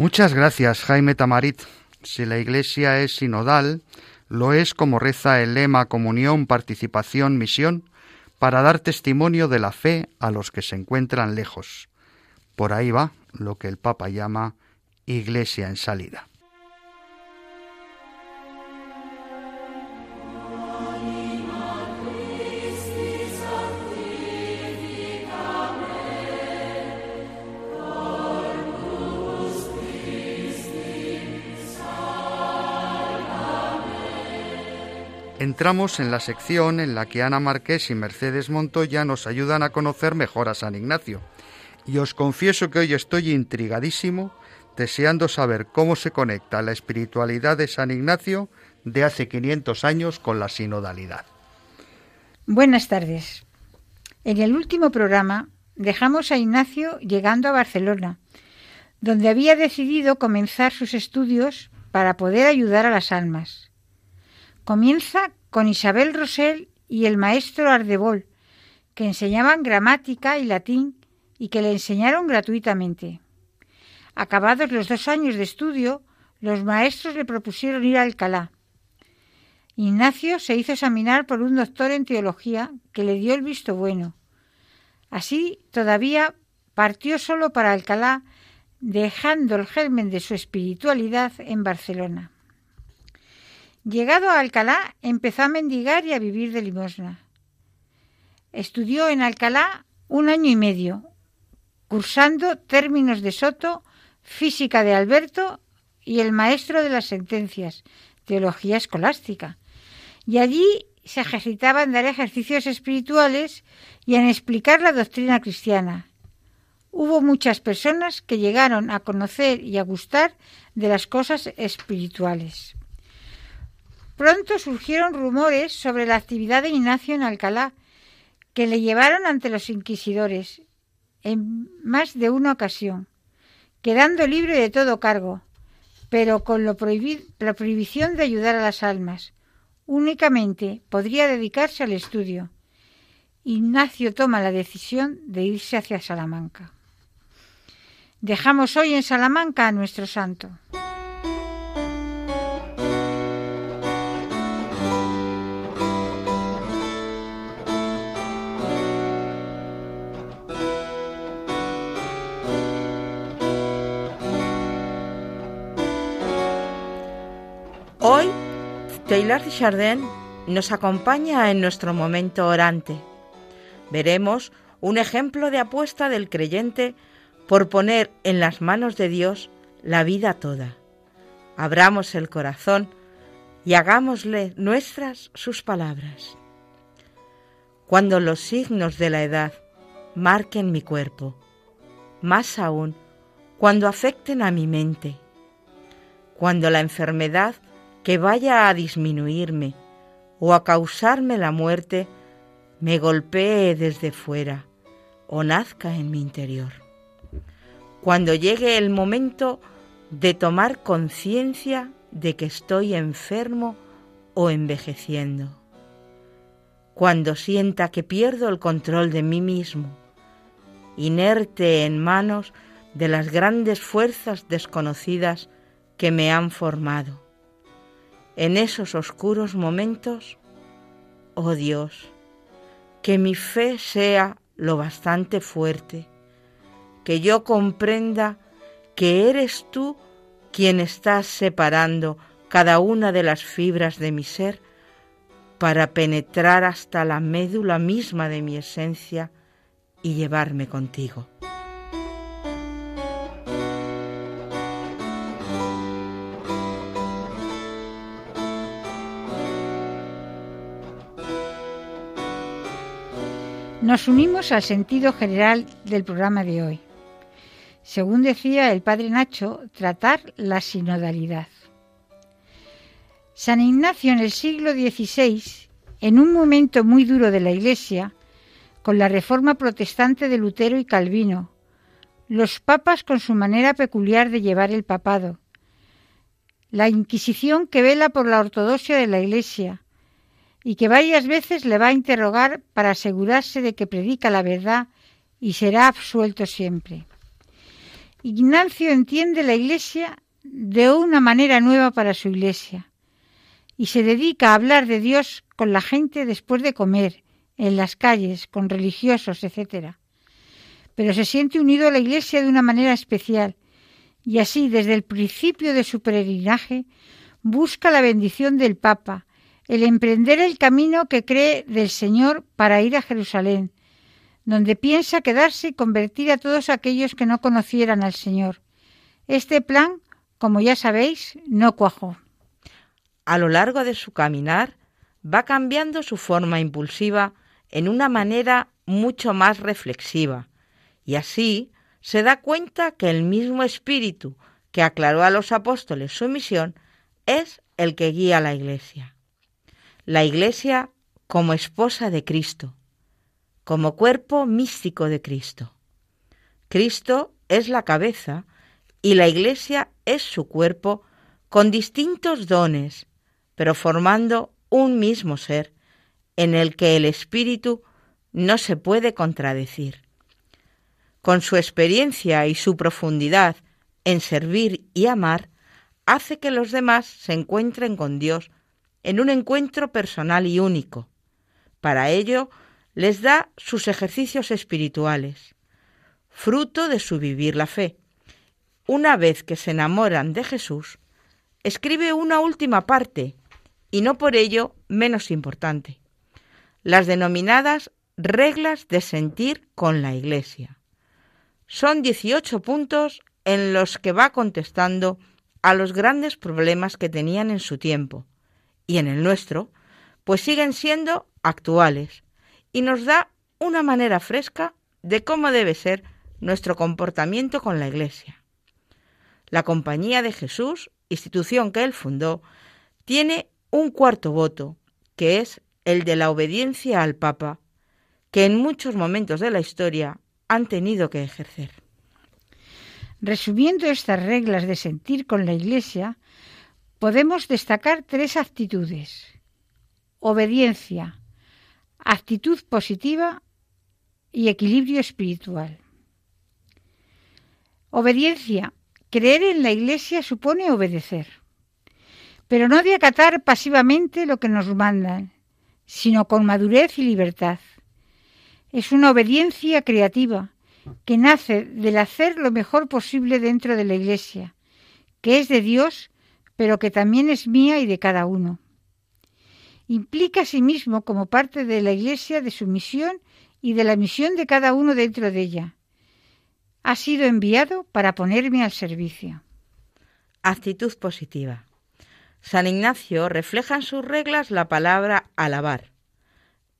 Muchas gracias, Jaime Tamarit. Si la Iglesia es sinodal, lo es como reza el lema Comunión, Participación, Misión, para dar testimonio de la fe a los que se encuentran lejos. Por ahí va lo que el Papa llama Iglesia en salida. Entramos en la sección en la que Ana Marqués y Mercedes Montoya nos ayudan a conocer mejor a San Ignacio. Y os confieso que hoy estoy intrigadísimo, deseando saber cómo se conecta la espiritualidad de San Ignacio de hace 500 años con la sinodalidad.
Buenas tardes. En el último programa dejamos a Ignacio llegando a Barcelona, donde había decidido comenzar sus estudios para poder ayudar a las almas. Comienza con Isabel Rosell y el maestro Ardebol, que enseñaban gramática y latín y que le enseñaron gratuitamente. Acabados los dos años de estudio, los maestros le propusieron ir a Alcalá. Ignacio se hizo examinar por un doctor en teología que le dio el visto bueno. Así, todavía partió solo para Alcalá, dejando el germen de su espiritualidad en Barcelona. Llegado a Alcalá, empezó a mendigar y a vivir de limosna. Estudió en Alcalá un año y medio, cursando términos de Soto, física de Alberto y el maestro de las sentencias, teología escolástica. Y allí se ejercitaba en dar ejercicios espirituales y en explicar la doctrina cristiana. Hubo muchas personas que llegaron a conocer y a gustar de las cosas espirituales. Pronto surgieron rumores sobre la actividad de Ignacio en Alcalá, que le llevaron ante los inquisidores en más de una ocasión, quedando libre de todo cargo, pero con la prohibición de ayudar a las almas. Únicamente podría dedicarse al estudio. Ignacio toma la decisión de irse hacia Salamanca. Dejamos hoy en Salamanca a nuestro santo.
Hoy, Taylor Chardin nos acompaña en nuestro momento orante. Veremos un ejemplo de apuesta del creyente por poner en las manos de Dios la vida toda. Abramos el corazón y hagámosle nuestras sus palabras. Cuando los signos de la edad marquen mi cuerpo, más aún cuando afecten a mi mente, cuando la enfermedad que vaya a disminuirme o a causarme la muerte me golpee desde fuera o nazca en mi interior. Cuando llegue el momento de tomar conciencia de que estoy enfermo o envejeciendo. Cuando sienta que pierdo el control de mí mismo, inerte en manos de las grandes fuerzas desconocidas que me han formado en esos oscuros momentos, oh Dios, que mi fe sea lo bastante fuerte, que yo comprenda que eres tú quien estás separando cada una de las fibras de mi ser para penetrar hasta la médula misma de mi esencia y llevarme contigo.
Nos unimos al sentido general del programa de hoy. Según decía el padre Nacho, tratar la sinodalidad. San Ignacio en el siglo XVI, en un momento muy duro de la Iglesia, con la reforma protestante de Lutero y Calvino, los papas con su manera peculiar de llevar el papado, la Inquisición que vela por la ortodoxia de la Iglesia, y que varias veces le va a interrogar para asegurarse de que predica la verdad y será absuelto siempre. Ignacio entiende la Iglesia de una manera nueva para su Iglesia y se dedica a hablar de Dios con la gente después de comer, en las calles, con religiosos, etc. Pero se siente unido a la Iglesia de una manera especial y así desde el principio de su peregrinaje busca la bendición del Papa, el emprender el camino que cree del Señor para ir a Jerusalén, donde piensa quedarse y convertir a todos aquellos que no conocieran al Señor. Este plan, como ya sabéis, no cuajó.
A lo largo de su caminar, va cambiando su forma impulsiva en una manera mucho más reflexiva, y así se da cuenta que el mismo espíritu que aclaró a los apóstoles su misión es el que guía a la Iglesia la Iglesia como esposa de Cristo, como cuerpo místico de Cristo. Cristo es la cabeza y la Iglesia es su cuerpo con distintos dones, pero formando un mismo ser en el que el Espíritu no se puede contradecir. Con su experiencia y su profundidad en servir y amar, hace que los demás se encuentren con Dios en un encuentro personal y único. Para ello, les da sus ejercicios espirituales, fruto de su vivir la fe. Una vez que se enamoran de Jesús, escribe una última parte, y no por ello menos importante, las denominadas reglas de sentir con la Iglesia. Son 18 puntos en los que va contestando a los grandes problemas que tenían en su tiempo, y en el nuestro, pues siguen siendo actuales y nos da una manera fresca de cómo debe ser nuestro comportamiento con la Iglesia. La Compañía de Jesús, institución que él fundó, tiene un cuarto voto, que es el de la obediencia al Papa, que en muchos momentos de la historia han tenido que ejercer.
Resumiendo estas reglas de sentir con la Iglesia, podemos destacar tres actitudes. Obediencia, actitud positiva y equilibrio espiritual. Obediencia. Creer en la Iglesia supone obedecer, pero no de acatar pasivamente lo que nos mandan, sino con madurez y libertad. Es una obediencia creativa que nace del hacer lo mejor posible dentro de la Iglesia, que es de Dios, pero que también es mía y de cada uno. Implica a sí mismo como parte de la Iglesia de su misión y de la misión de cada uno dentro de ella. Ha sido enviado para ponerme al servicio.
Actitud positiva. San Ignacio refleja en sus reglas la palabra alabar.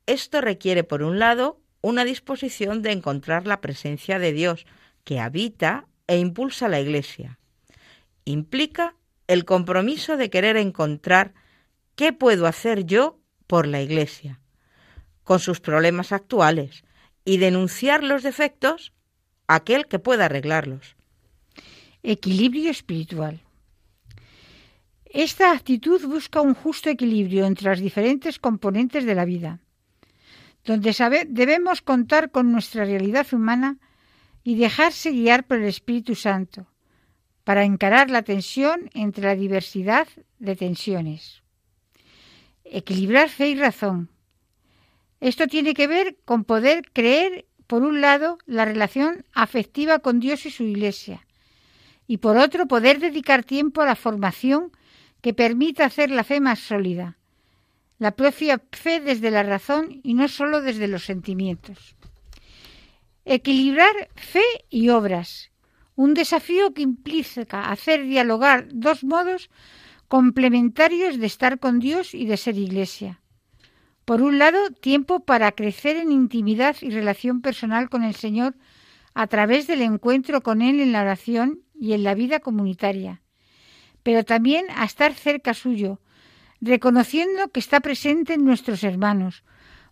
Esto requiere, por un lado, una disposición de encontrar la presencia de Dios, que habita e impulsa la Iglesia. Implica el compromiso de querer encontrar qué puedo hacer yo por la Iglesia, con sus problemas actuales, y denunciar los defectos a aquel que pueda arreglarlos.
Equilibrio espiritual. Esta actitud busca un justo equilibrio entre las diferentes componentes de la vida, donde debemos contar con nuestra realidad humana y dejarse guiar por el Espíritu Santo para encarar la tensión entre la diversidad de tensiones. Equilibrar fe y razón. Esto tiene que ver con poder creer, por un lado, la relación afectiva con Dios y su Iglesia, y por otro, poder dedicar tiempo a la formación que permita hacer la fe más sólida, la propia fe desde la razón y no solo desde los sentimientos. Equilibrar fe y obras, un desafío que implica hacer dialogar dos modos complementarios de estar con Dios y de ser iglesia. Por un lado, tiempo para crecer en intimidad y relación personal con el Señor a través del encuentro con Él en la oración y en la vida comunitaria pero también a estar cerca suyo, reconociendo que está presente en nuestros hermanos,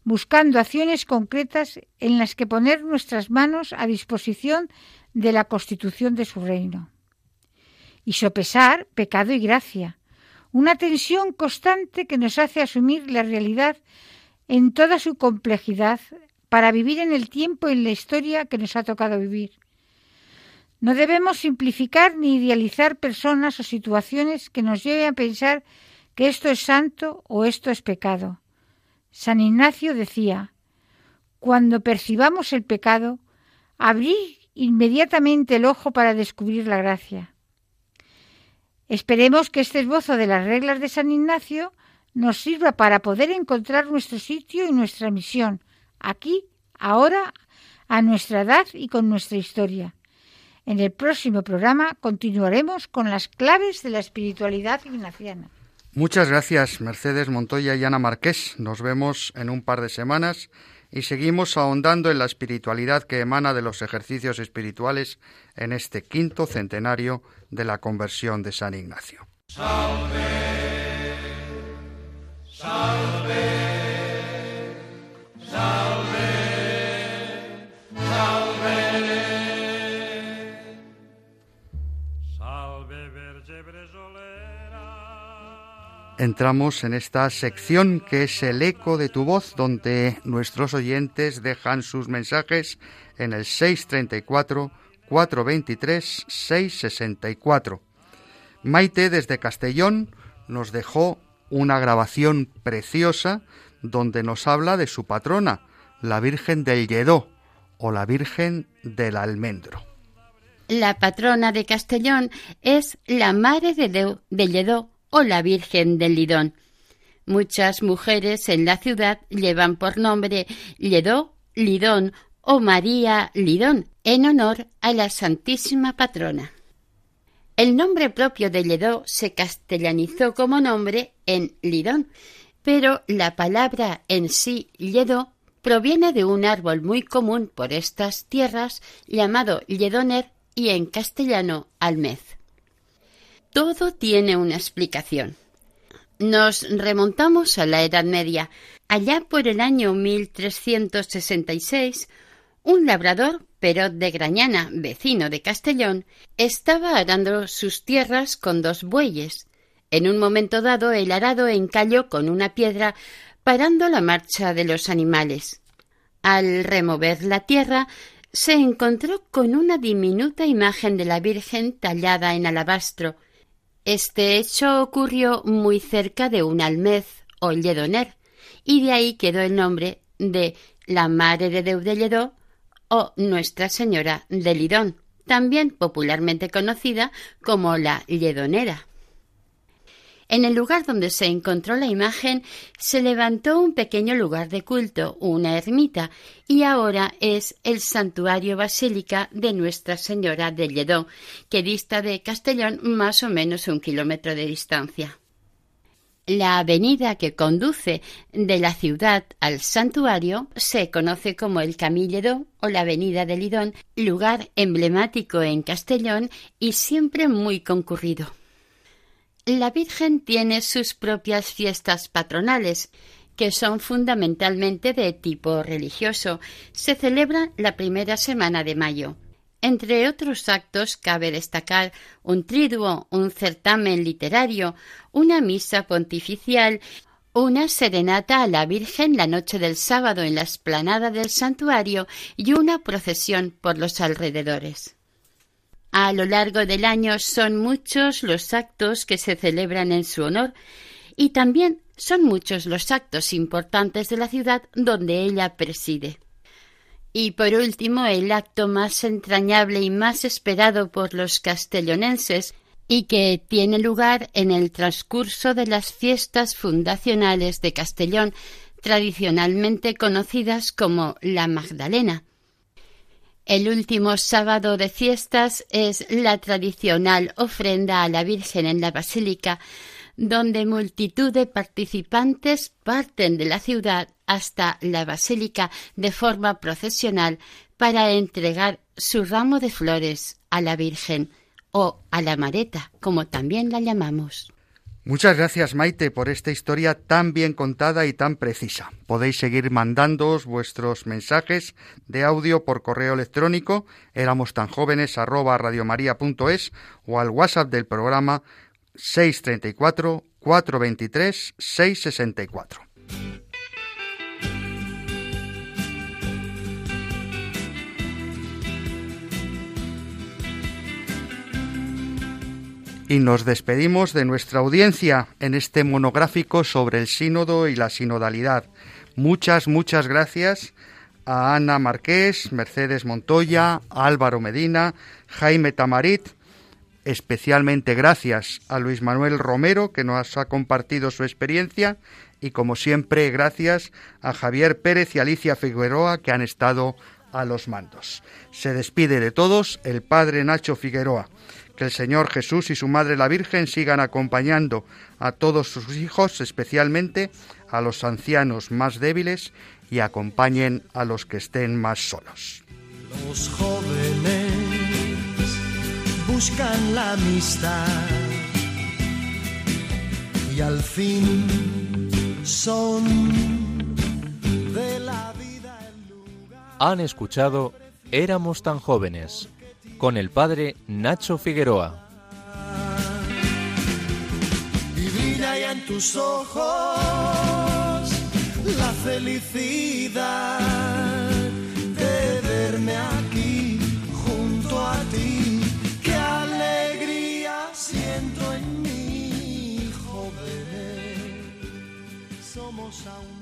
buscando acciones concretas en las que poner nuestras manos a disposición de la constitución de su reino. Y sopesar pecado y gracia, una tensión constante que nos hace asumir la realidad en toda su complejidad para vivir en el tiempo y en la historia que nos ha tocado vivir. No debemos simplificar ni idealizar personas o situaciones que nos lleven a pensar que esto es santo o esto es pecado. San Ignacio decía, cuando percibamos el pecado, abrir inmediatamente el ojo para descubrir la gracia. Esperemos que este esbozo de las reglas de San Ignacio nos sirva para poder encontrar nuestro sitio y nuestra misión, aquí, ahora, a nuestra edad y con nuestra historia. En el próximo programa continuaremos con las claves de la espiritualidad ignaciana.
Muchas gracias, Mercedes Montoya y Ana Marqués. Nos vemos en un par de semanas y seguimos ahondando en la espiritualidad que emana de los ejercicios espirituales en este quinto centenario de la conversión de San Ignacio. Entramos en esta sección que es el eco de tu voz, donde nuestros oyentes dejan sus mensajes en el 634 423 664. Maite desde Castellón nos dejó una grabación preciosa donde nos habla de su patrona, la Virgen del Lledó o la Virgen del Almendro.
La patrona de Castellón es la Madre de, de Lledó o la Virgen del Lidón. Muchas mujeres en la ciudad llevan por nombre Lledó, Lidón o María Lidón, en honor a la Santísima Patrona. El nombre propio de Lledó se castellanizó como nombre en Lidón, pero la palabra en sí, Lledó, proviene de un árbol muy común por estas tierras llamado Lledoner y en castellano almez. Todo tiene una explicación. Nos remontamos a la Edad Media. Allá por el año 1366, un labrador, Perot de Grañana, vecino de Castellón, estaba arando sus tierras con dos bueyes. En un momento dado el arado encalló con una piedra, parando la marcha de los animales. Al remover la tierra, se encontró con una diminuta imagen de la Virgen tallada en alabastro. Este hecho ocurrió muy cerca de un almez o lledoner, y de ahí quedó el nombre de la Madre de Deu de Lledó o Nuestra Señora de Lidón, también popularmente conocida como la Lledonera. En el lugar donde se encontró la imagen se levantó un pequeño lugar de culto, una ermita, y ahora es el santuario basílica de Nuestra Señora de Lledó, que dista de Castellón más o menos un kilómetro de distancia. La avenida que conduce de la ciudad al santuario se conoce como el Camilledó o la Avenida de Lidón, lugar emblemático en Castellón y siempre muy concurrido. La Virgen tiene sus propias fiestas patronales, que son fundamentalmente de tipo religioso. Se celebra la primera semana de mayo. Entre otros actos cabe destacar un triduo, un certamen literario, una misa pontificial, una serenata a la Virgen la noche del sábado en la esplanada del santuario y una procesión por los alrededores. A lo largo del año son muchos los actos que se celebran en su honor y también son muchos los actos importantes de la ciudad donde ella preside. Y por último, el acto más entrañable y más esperado por los castellonenses y que tiene lugar en el transcurso de las fiestas fundacionales de Castellón, tradicionalmente conocidas como la Magdalena, el último sábado de fiestas es la tradicional ofrenda a la Virgen en la Basílica, donde multitud de participantes parten de la ciudad hasta la Basílica de forma procesional para entregar su ramo de flores a la Virgen o a la Mareta, como también la llamamos.
Muchas gracias Maite por esta historia tan bien contada y tan precisa. Podéis seguir mandándoos vuestros mensajes de audio por correo electrónico éramos tan jóvenes o al WhatsApp del programa 634 423 664. Y nos despedimos de nuestra audiencia en este monográfico sobre el sínodo y la sinodalidad. Muchas, muchas gracias a Ana Marqués, Mercedes Montoya, Álvaro Medina, Jaime Tamarit, especialmente gracias a Luis Manuel Romero que nos ha compartido su experiencia y como siempre gracias a Javier Pérez y Alicia Figueroa que han estado a los mandos. Se despide de todos el padre Nacho Figueroa. Que el Señor Jesús y su Madre la Virgen sigan acompañando a todos sus hijos, especialmente a los ancianos más débiles, y acompañen a los que estén más solos.
Los jóvenes buscan la amistad y al fin son de la vida el lugar.
Han escuchado Éramos tan jóvenes con el padre Nacho Figueroa.
Divina ya en tus ojos la felicidad de verme aquí junto a ti. Qué alegría siento en mi joven. Somos aún.